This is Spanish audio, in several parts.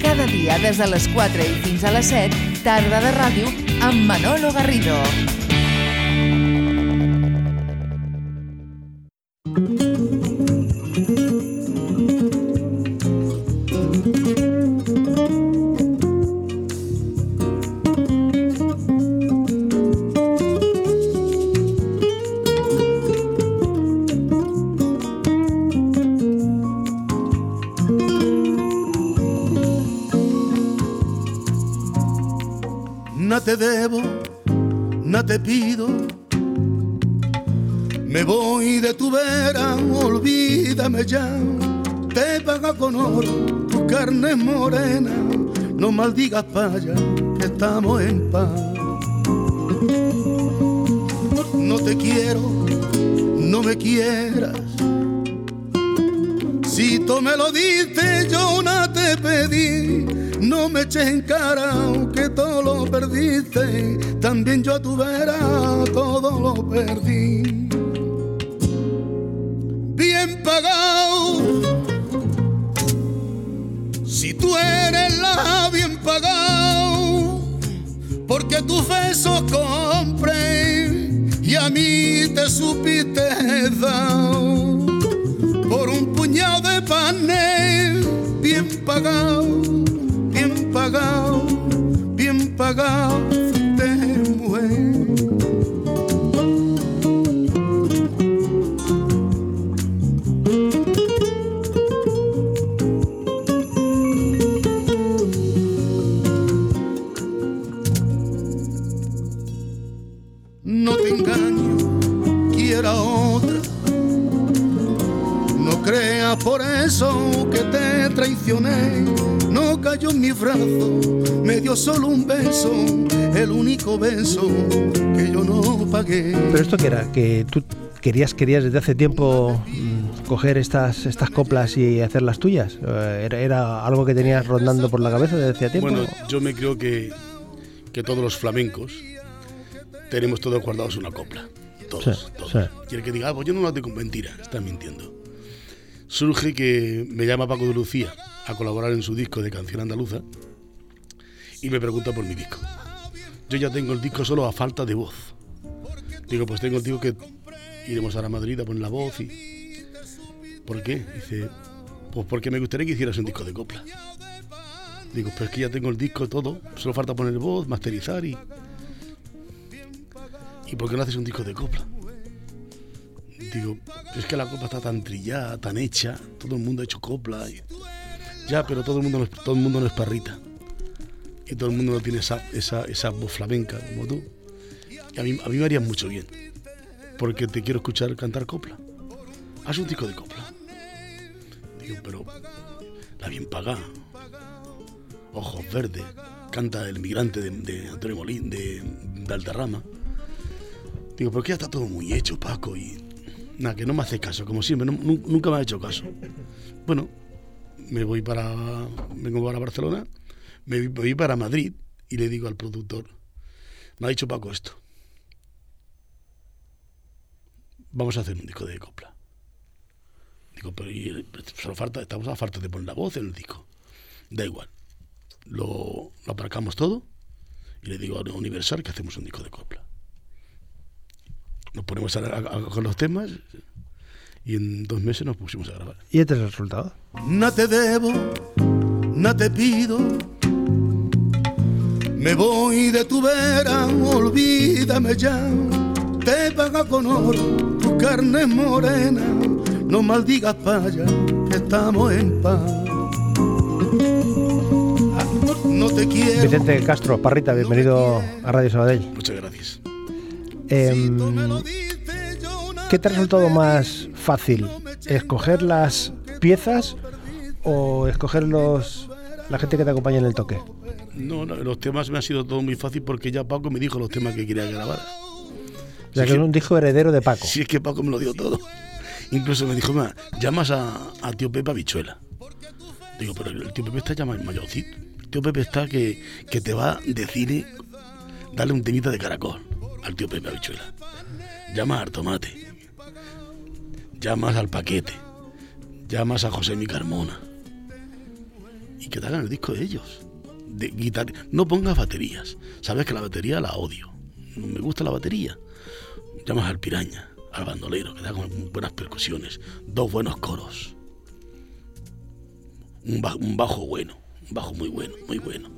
Cada dia des de les 4 i fins a les 7, tarda de ràdio amb Manolo Garrido. No no te pido. Me voy de tu vera, olvídame ya. Te paga con oro tu carne morena. No maldigas paya, que estamos en paz. No te quiero, no me quieras. Si tú me lo diste, yo no te pedí. No me eches en cara que todo lo perdiste. También yo a tu vera todo lo perdí. Bien pagado. Si tú eres la bien pagado, porque tus besos compré y a mí te supiste dar bien pagado, bien pagado, bien pagado de. No te engaño, quiera otra. No creas por eso que te traicioné. No cayó en mi brazo, me dio solo un beso, el único beso que yo no pagué. ¿Pero esto qué era? ¿Que tú querías, querías desde hace tiempo mm, coger estas, estas coplas y hacerlas tuyas? Eh, ¿Era, ¿Era algo que tenías rondando por la cabeza desde hacía tiempo? Bueno, yo me creo que, que todos los flamencos tenemos todos guardados una copla. Todos, Sí, todos. sí. Y el que diga, ah, pues yo no lo tengo mentira, está mintiendo. Surge que me llama Paco de Lucía a colaborar en su disco de canción andaluza y me pregunta por mi disco. Yo ya tengo el disco solo a falta de voz. Digo, pues tengo el disco que iremos ahora a Madrid a poner la voz y... ¿Por qué? Dice, pues porque me gustaría que hicieras un disco de copla. Digo, pues es que ya tengo el disco todo, solo falta poner voz, masterizar y... ¿Y por qué no haces un disco de copla? Digo, es que la copla está tan trillada, tan hecha, todo el mundo ha hecho copla. y- Ya, pero todo el mundo no es, todo el mundo no es parrita. Y todo el mundo no tiene esa, esa, esa voz flamenca como tú. Y a mí, a mí me haría mucho bien. Porque te quiero escuchar cantar copla. Haz un disco de copla. Digo, pero la bien pagada. Ojos verdes. Canta el migrante de, de Antonio Molín, de Valderrama. Digo, pero que ya está todo muy hecho, Paco. Y nada, que no me hace caso, como siempre. nunca me ha hecho caso. Bueno, me voy para. Vengo para Barcelona. Me, voy- para Madrid y le digo al productor: Me ha dicho Paco esto. Vamos a hacer un disco de copla. Digo, pero solo falta, estamos a falta de poner la voz en el disco. Da igual. Lo, lo aparcamos todo y le digo a Universal que hacemos un disco de copla. Nos ponemos a, a- a- con los temas y en dos meses nos pusimos a grabar. ¿Y este es el resultado? No te debo, no te pido. Me voy de tu vera, olvídame ya. Te paga con oro tu carne morena. No maldigas paya, que estamos en paz. Ah, No te quiero. Vicente Castro, Parrita, bienvenido a Radio Sabadell. Muchas gracias. Em, ¿Qué te ha resultado más fácil? ¿Escoger las piezas o escoger los, la gente que te acompaña en el toque? No, no, los temas me ha sido todo muy fácil porque ya Paco me dijo los temas que quería grabar. O sea, que es un disco heredero de Paco. Si es que Paco me lo dio todo. Incluso me dijo, "Ma, llamas a, a tío Pepe a Bichuela. Digo, pero el tío Pepe está ya ma- mayorcito. El tío Pepe está que, que te va de cine, darle un temita de caracol al tío Pepe a Bichuela. Llamas al tomate. Llamas al paquete. Llamas a José Mi Carmona. y que te hagan el disco de ellos. De. No pongas baterías. Sabes que la batería la odio. No me gusta la batería. Llamas al piraña, al bandolero, que da con buenas percusiones, dos buenos coros. Un bajo bueno, un bajo muy bueno, muy bueno.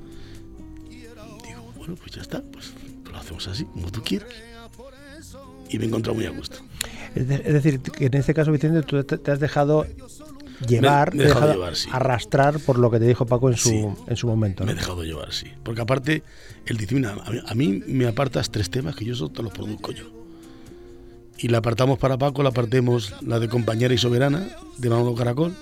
Digo, bueno, pues ya está, pues lo hacemos así, como tú quieras. Y me he encontrado muy a gusto. Es, de- es decir, que en este caso, Vicente, tú te, te has dejado llevar, me he dejado dejado llevar, sí. arrastrar por lo que te dijo Paco en su, Sí. en su momento. Me ¿no? he dejado llevar, sí. Porque aparte, él dice, mira, a mí, a mí me apartas tres temas que yo solo te los produzco yo. Y la apartamos para Paco, la apartemos la de Compañera y Soberana, de Manolo Caracol.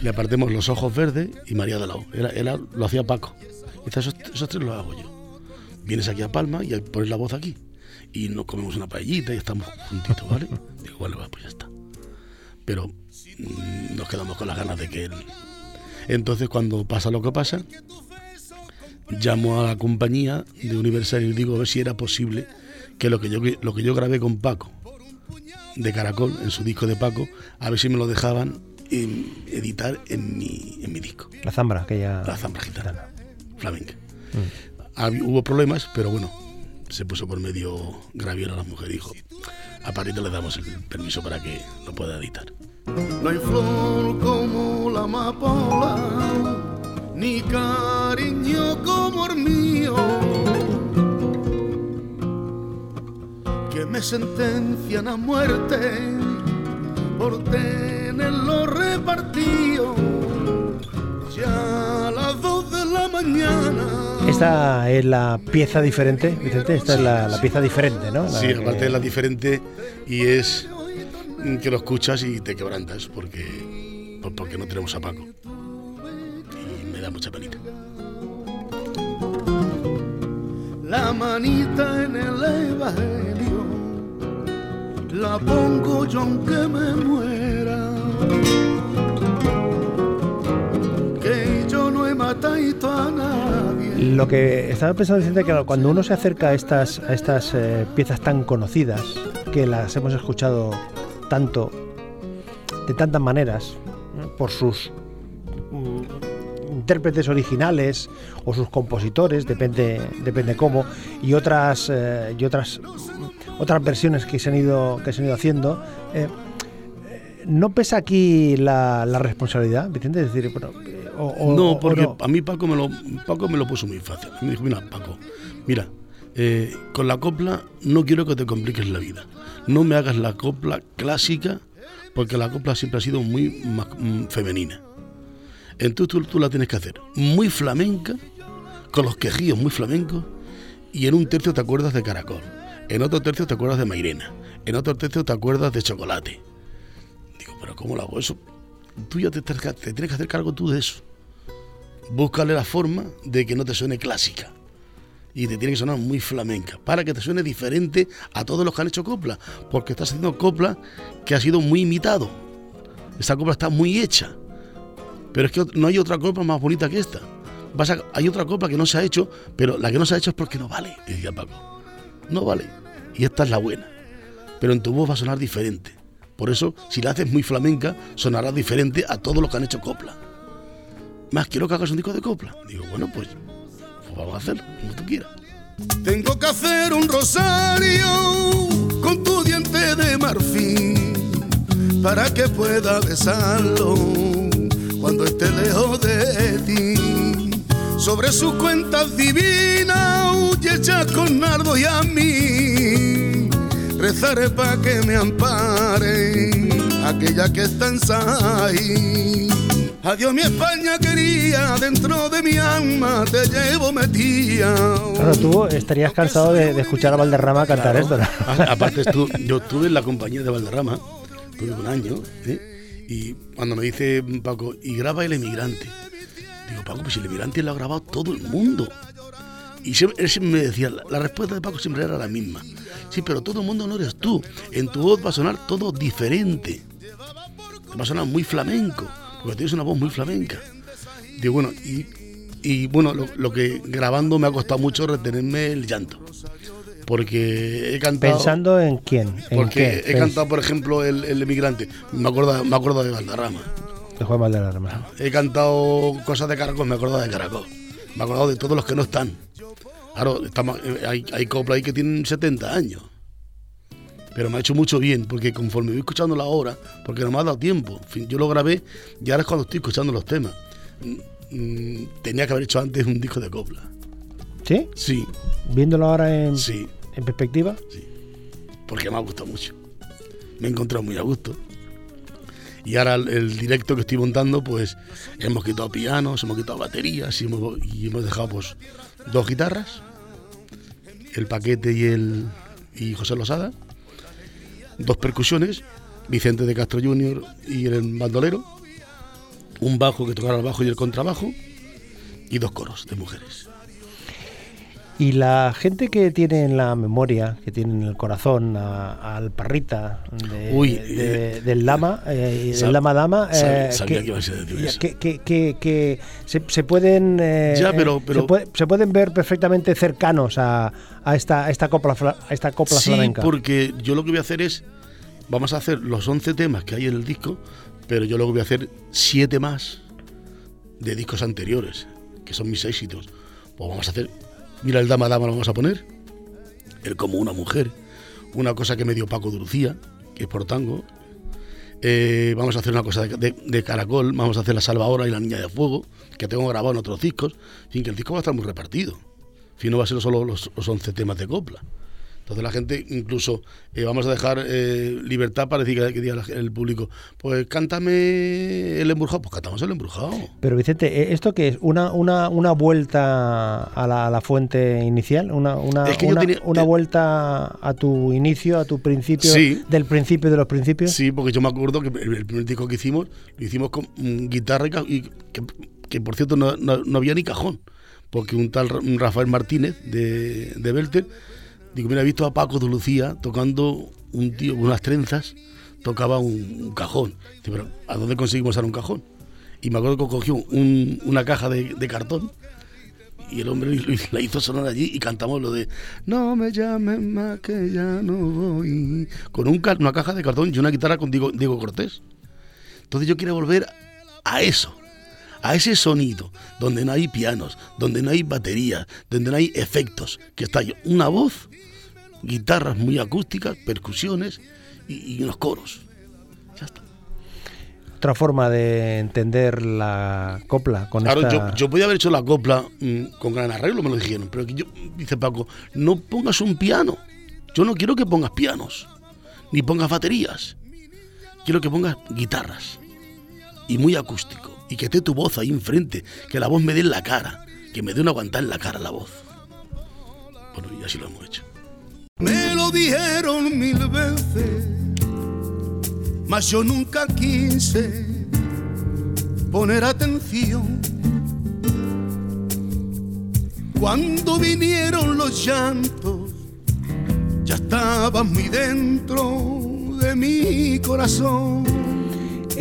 Le apartemos Los Ojos Verdes y María de Lao. Era, era- lo hacía Paco. Y dice, esos, esos tres los hago yo. Vienes aquí a Palma y pones la voz aquí. Y nos comemos una paellita y estamos juntitos, ¿vale? Digo, va, pues ya está. Pero mm, nos quedamos con las ganas de que él... Entonces, cuando pasa lo que pasa, llamo a la compañía de Universal y digo a ver si era posible que lo que yo lo que yo grabé con Paco de Caracol en su disco de Paco a ver si me lo dejaban editar en mi, en mi disco La zambra, que ya. la zambra gitana flamenca Hab- hubo problemas pero bueno se puso por medio Graviola la mujer y dijo a Parito le damos el permiso para que lo pueda editar No hay flor como la amapola, ni cariño como el mío, que me sentencian a muerte por tenerlo repartido. Ya a de la mañana. Esta es la pieza diferente, Vicente. Esta es la, la pieza diferente, ¿no? La Sí, que- aparte es la diferente y es que lo escuchas y te quebrantas porque, por- porque no tenemos a Paco. Y me da mucha penita. La manita en el evangelio la pongo yo aunque me muera. Lo que estaba pensando, Vicente, que cuando uno se acerca a estas, a estas eh, piezas tan conocidas, que las hemos escuchado tanto, de tantas maneras, por sus mm, intérpretes originales o sus compositores, depende, depende cómo, y otras, eh, y otras, otras versiones que se han ido, que se han ido haciendo. eh, ¿No pesa aquí la, la responsabilidad, Vicente? Es decir, bueno, o- o- no, o porque no? a mí Paco me, lo, Paco me lo puso muy fácil. Me dijo, mira, Paco, mira, eh, con la copla no quiero que te compliques la vida. No me hagas la copla clásica, porque la copla siempre ha sido muy mm, femenina. Entonces tú, tú la tienes que hacer muy flamenca, con los quejíos muy flamencos, y en un tercio te acuerdas de Caracol, en otro tercio te acuerdas de Mairena, en otro tercio te acuerdas de Chocolate. Digo, pero ¿cómo lo hago eso? Tú ya te tienes que hacer cargo tú de eso. Búscale la forma de que no te suene clásica. Y te tiene que sonar muy flamenca, para que te suene diferente a todos los que han hecho copla, porque estás haciendo copla que ha sido muy imitado. Esta copla está muy hecha, pero es que no hay otra copla más bonita que esta. Hay otra copla que no se ha hecho, pero la que no se ha hecho es porque no vale, decía Paco. No vale. Y esta es la buena. Pero en tu voz va a sonar diferente. Por eso, si la haces muy flamenca, sonará diferente a todos los que han hecho copla. Más quiero que hagas un disco de copla. Digo, bueno, pues, pues vamos a hacerlo, como tú quieras. Tengo que hacer un rosario con tu diente de marfil para que pueda besarlo cuando esté lejos de ti. Sobre sus cuentas divinas y hechas con nardo y a mí rezaré para que me ampare aquella que está en. Adiós mi España quería, dentro de mi alma te llevo metida. Claro, tú estarías cansado de, de escuchar a Valderrama cantar esto. ¿no? Aparte, estu- yo estuve en la compañía de Valderrama, tuve un año, ¿eh? y cuando me dice Paco, y graba El Emigrante, digo, Paco, pues El Emigrante lo ha grabado todo el mundo. Y siempre, él siempre me decía, la, la respuesta de Paco siempre era la misma. Sí, pero todo el mundo no eres tú. En tu voz va a sonar todo diferente. Te va a sonar muy flamenco, porque tienes una voz muy flamenca. Digo, bueno, y, y bueno, lo, lo que grabando me ha costado mucho retenerme el llanto. Porque he cantado. Pensando en quién, en Porque qué. he cantado, por ejemplo, el, el emigrante. Me acuerdo, me acuerdo de Valderrama. De Juan Valderrama. He cantado cosas de Caracol, me acordado de Caracol. Me he acordado de todos los que no están. Claro, estamos, eh, hay, hay copla ahí que tienen 70 años. Pero me ha hecho mucho bien, porque conforme voy escuchando la obra, porque no me ha dado tiempo. En fin, yo lo grabé y ahora es cuando estoy escuchando los temas. Mm, mm, tenía que haber hecho antes un disco de copla. ¿Sí? Sí, Viéndolo ahora en, sí, en perspectiva. porque me ha gustado mucho. Me he encontrado muy a gusto. Y ahora el, el directo que estoy montando, pues hemos quitado pianos, hemos quitado baterías y hemos, y hemos dejado pues dos guitarras, el paquete y el y José Losada, dos percusiones, Vicente de Castro Jr. y el bandolero, un bajo que tocara el bajo y el contrabajo y dos coros de mujeres. Y la gente que tiene en la memoria, que tiene en el corazón a- al parrita de- Uy, de- eh, del lama, eh, del lama dama, eh, sabía que, que ibas a decir ya, eso. que- que- que- que se, se pueden eh, Ya, pero- pero- se, puede- se pueden ver perfectamente cercanos a, a esta a esta copla a esta copla Sí, flamenca. porque yo lo que voy a hacer es, vamos a hacer los 11 temas que hay en el disco, pero yo luego voy a hacer 7 más de discos anteriores, que son mis éxitos. Pues vamos a hacer, mira el Dama Dama lo vamos a poner, el Como una mujer, una cosa que me dio Paco de Lucía, que es por tango. Eh, vamos a hacer una cosa de, caracol, vamos a hacer La Salvadora y La Niña de Fuego, que tengo grabado en otros discos. Fin, que el disco va a estar muy repartido. Fin, no va a ser solo los, los 11 temas de copla. Entonces la gente, incluso, eh, vamos a dejar eh, libertad para decir que, que diga el público, pues cántame el embrujado, pues cantamos el embrujado. Pero Vicente, ¿eh, ¿esto qué es? ¿Una, una, una vuelta a la, a la fuente inicial? ¿Una, una, Es que yo una, tenía- una te- vuelta a tu inicio, a tu principio, Sí. del principio de los principios? Sí, porque yo me acuerdo que el, el primer disco que hicimos, lo hicimos con mm, guitarra y, que, que, por cierto no, no- no había ni cajón, porque un tal Rafael Martínez de, de Belter, digo, mira, he visto a Paco de Lucía tocando un tío con unas trenzas, tocaba un, cajón. Dice, pero ¿a dónde conseguimos usar un cajón? Y me acuerdo que cogió un- una caja de, cartón y el hombre la hizo sonar allí y cantamos lo de No me llames más que ya no voy. Con un una caja de cartón y una guitarra con Diego, Diego Cortés. Entonces yo quiero volver a eso, a ese sonido, donde no hay pianos, donde no hay baterías, donde no hay efectos, que está una voz, guitarras muy acústicas, percusiones y, y unos coros. Ya está. Otra forma de entender la copla con Claro, esta... yo, yo podía haber hecho la copla mm, con gran arreglo, me lo dijeron, pero que yo, dice Paco, no pongas un piano. Yo no quiero que pongas pianos, ni pongas baterías. Quiero que pongas guitarras y muy acústico, y que esté tu voz ahí enfrente, que la voz me dé en la cara, que me dé una aguantar en la cara la voz. Bueno, y así lo hemos hecho. Me lo dijeron mil veces, mas yo nunca quise poner atención. Cuando vinieron los llantos, ya estaban muy dentro de mi corazón.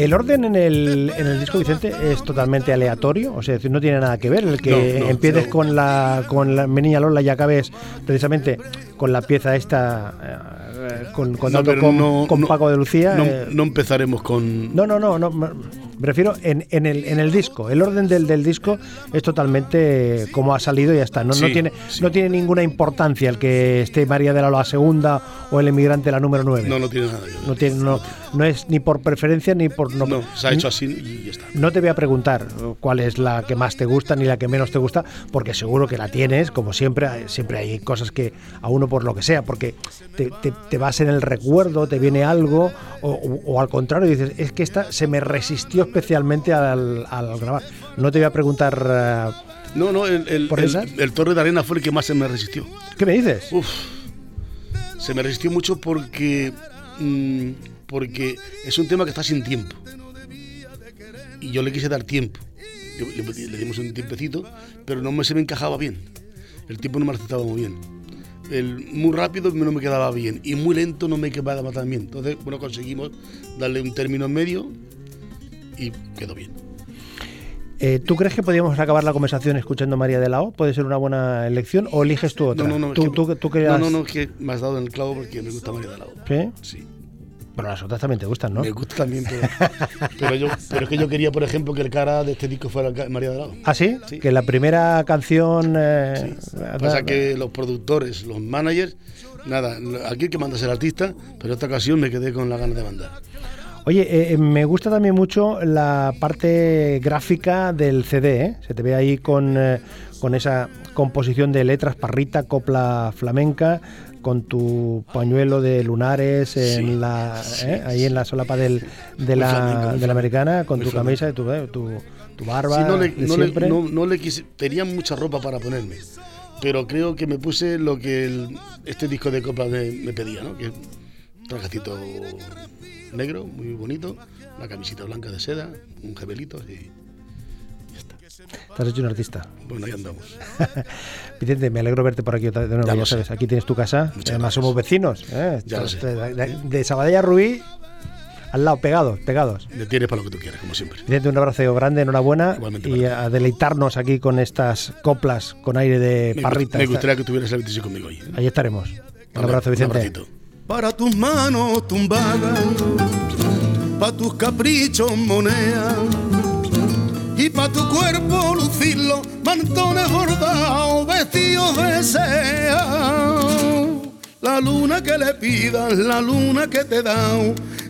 El orden en el, en el disco, Vicente, es totalmente aleatorio, o sea, es decir, no tiene nada que ver. El que No, no, empieces no. con la con la mi niña Lola y acabes precisamente con la pieza esta, eh, con, con, no- con Paco de Lucía. No, eh, no empezaremos con... no, no, no, no, me refiero en, en el, en el disco. El orden del, del disco es totalmente como ha salido y ya está. No, no, tiene, sí. no tiene ninguna importancia el que esté María de la Loa segunda o el emigrante la número 9. No, no tiene nada. No, tiene, no, no es ni por preferencia ni por... No, se ha hecho así y ya está. No te voy a preguntar cuál es la que más te gusta ni la que menos te gusta, porque seguro que la tienes, como siempre, siempre hay cosas que a uno por lo que sea, porque te, te- te vas en el recuerdo, te viene algo, o, o- o al contrario, dices, es que esta se me resistió especialmente al, al grabar. No te voy a preguntar, eh, No, no, el, el, ¿Por el- el Torre de Arena fue el que más se me resistió. ¿qué me dices? Uf, se me resistió mucho porque, mm, porque es un tema que está sin tiempo. Y yo le quise dar tiempo. Yo- le, le dimos un tiempecito, pero no me, se me encajaba bien. El tiempo no me resultaba muy bien. El, muy rápido no me quedaba bien y muy lento no me quedaba tan bien. Entonces, bueno, conseguimos darle un término en medio y quedó bien. Eh, ¿Tú crees que podríamos acabar la conversación escuchando María de la O? ¿Puede ser una buena elección o eliges tú otra? No, no, no. ¿Tú, que- tú, tú que no, has- no, no, que me has dado en el clavo porque me gusta María de la O. ¿Sí? Sí. Pero las otras también te gustan, ¿no? Me gusta también, pero, pero, yo, pero es que yo quería, por ejemplo, que el cara de este disco fuera María de Lado. ¿Ah, sí? Sí. Que la primera canción... eh, Pasa que los productores, los managers, nada, aquí el que manda es el artista, pero esta ocasión me quedé con la ganas de mandar. Oye, eh, me gusta también mucho la parte gráfica del CD, ¿eh? Se te ve ahí con, eh, con esa composición de letras, parrita, copla flamenca, con tu pañuelo de lunares en Sí, la, sí, ¿eh? ahí en la solapa del, de, la, flamenco, de la americana, con tu flamenco. camisa tu, eh, tu, tu barba Sí, no le, de no le- no- no le quise, tenía mucha ropa para ponerme, pero creo que me puse lo que el- este disco de copla me, me pedía, ¿no? Que un trajecito negro, muy bonito, una camisita blanca de seda, un gebelito y Te has hecho un artista. bueno, ahí andamos. Vicente, me alegro verte por aquí otra vez de nuevo, Ya ya, lo sabes, aquí tienes tu casa, Muchas además gracias. somos vecinos, ¿eh? Ya lo Estás- sé. De, de- de Sabadell a Rubí, al lado, pegados, pegados. Me tienes para lo que tú quieras, como siempre. Vicente, un abrazo grande, enhorabuena Igualmente y a deleitarnos aquí con estas coplas con aire de Me, parrita. me Esta- gustaría que tuvieras el 26 conmigo hoy. ¿eh? Ahí estaremos. Un abrazo, Vicente. abracito. Para tus manos tumbadas, para tus caprichos monedas y para tu cuerpo lucirlo, mantones bordados, vestidos de seda. La luna que le pidas, la luna que te da,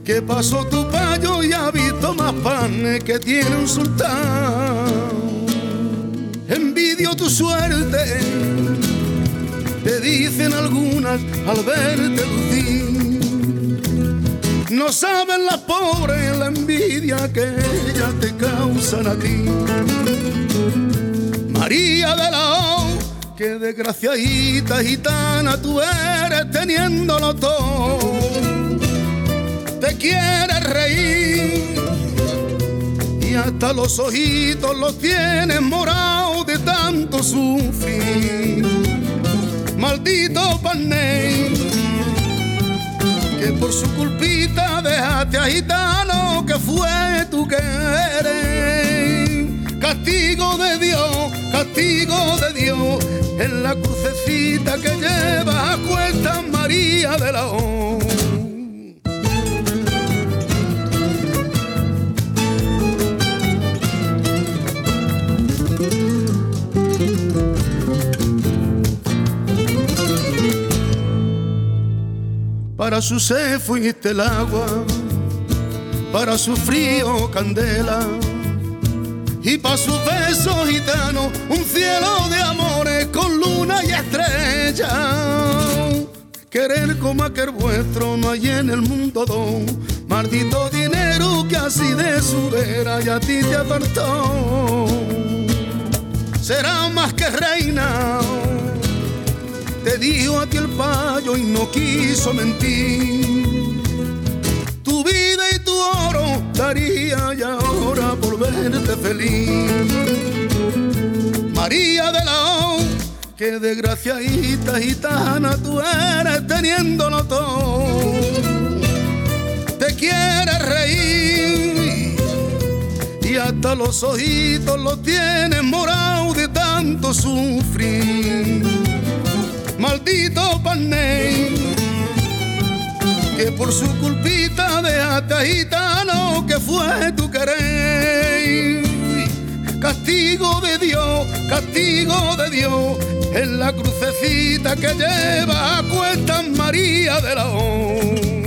que pasó tu payo y ha visto más panes que tiene un sultán. Envidio tu suerte te dicen algunas al verte. No saben las pobres la envidia que ellas te causan a ti. María de la O, que desgraciadita gitana tú eres teniéndolo todo. Te quieres reír y hasta los ojitos los tienes morados de tanto sufrir maldito Paney, que por su culpita dejaste a gitano que fue tu querer. Castigo de Dios, castigo de Dios, en la crucecita que lleva a cuesta María de la O. Para su sed fuiste el agua, para su frío candela, y para sus besos gitanos un cielo de amores con luna y estrella. Querer como aquel vuestro no hay en el mundo don, maldito dinero que así de su vera y a ti te apartó. Será más que reina te dijo a ti el payo y no quiso mentir. Tu vida y tu oro daría y ahora por verte feliz. María de la O, que desgraciadita gitana tú eres teniéndolo todo. Te quieres reír y hasta los ojitos los tienes morados de tanto sufrir maldito Paney, que por su culpita dejaste gitano que fue tu querer. Castigo de Dios, castigo de Dios, en la crucecita que lleva a cuestas María de la O.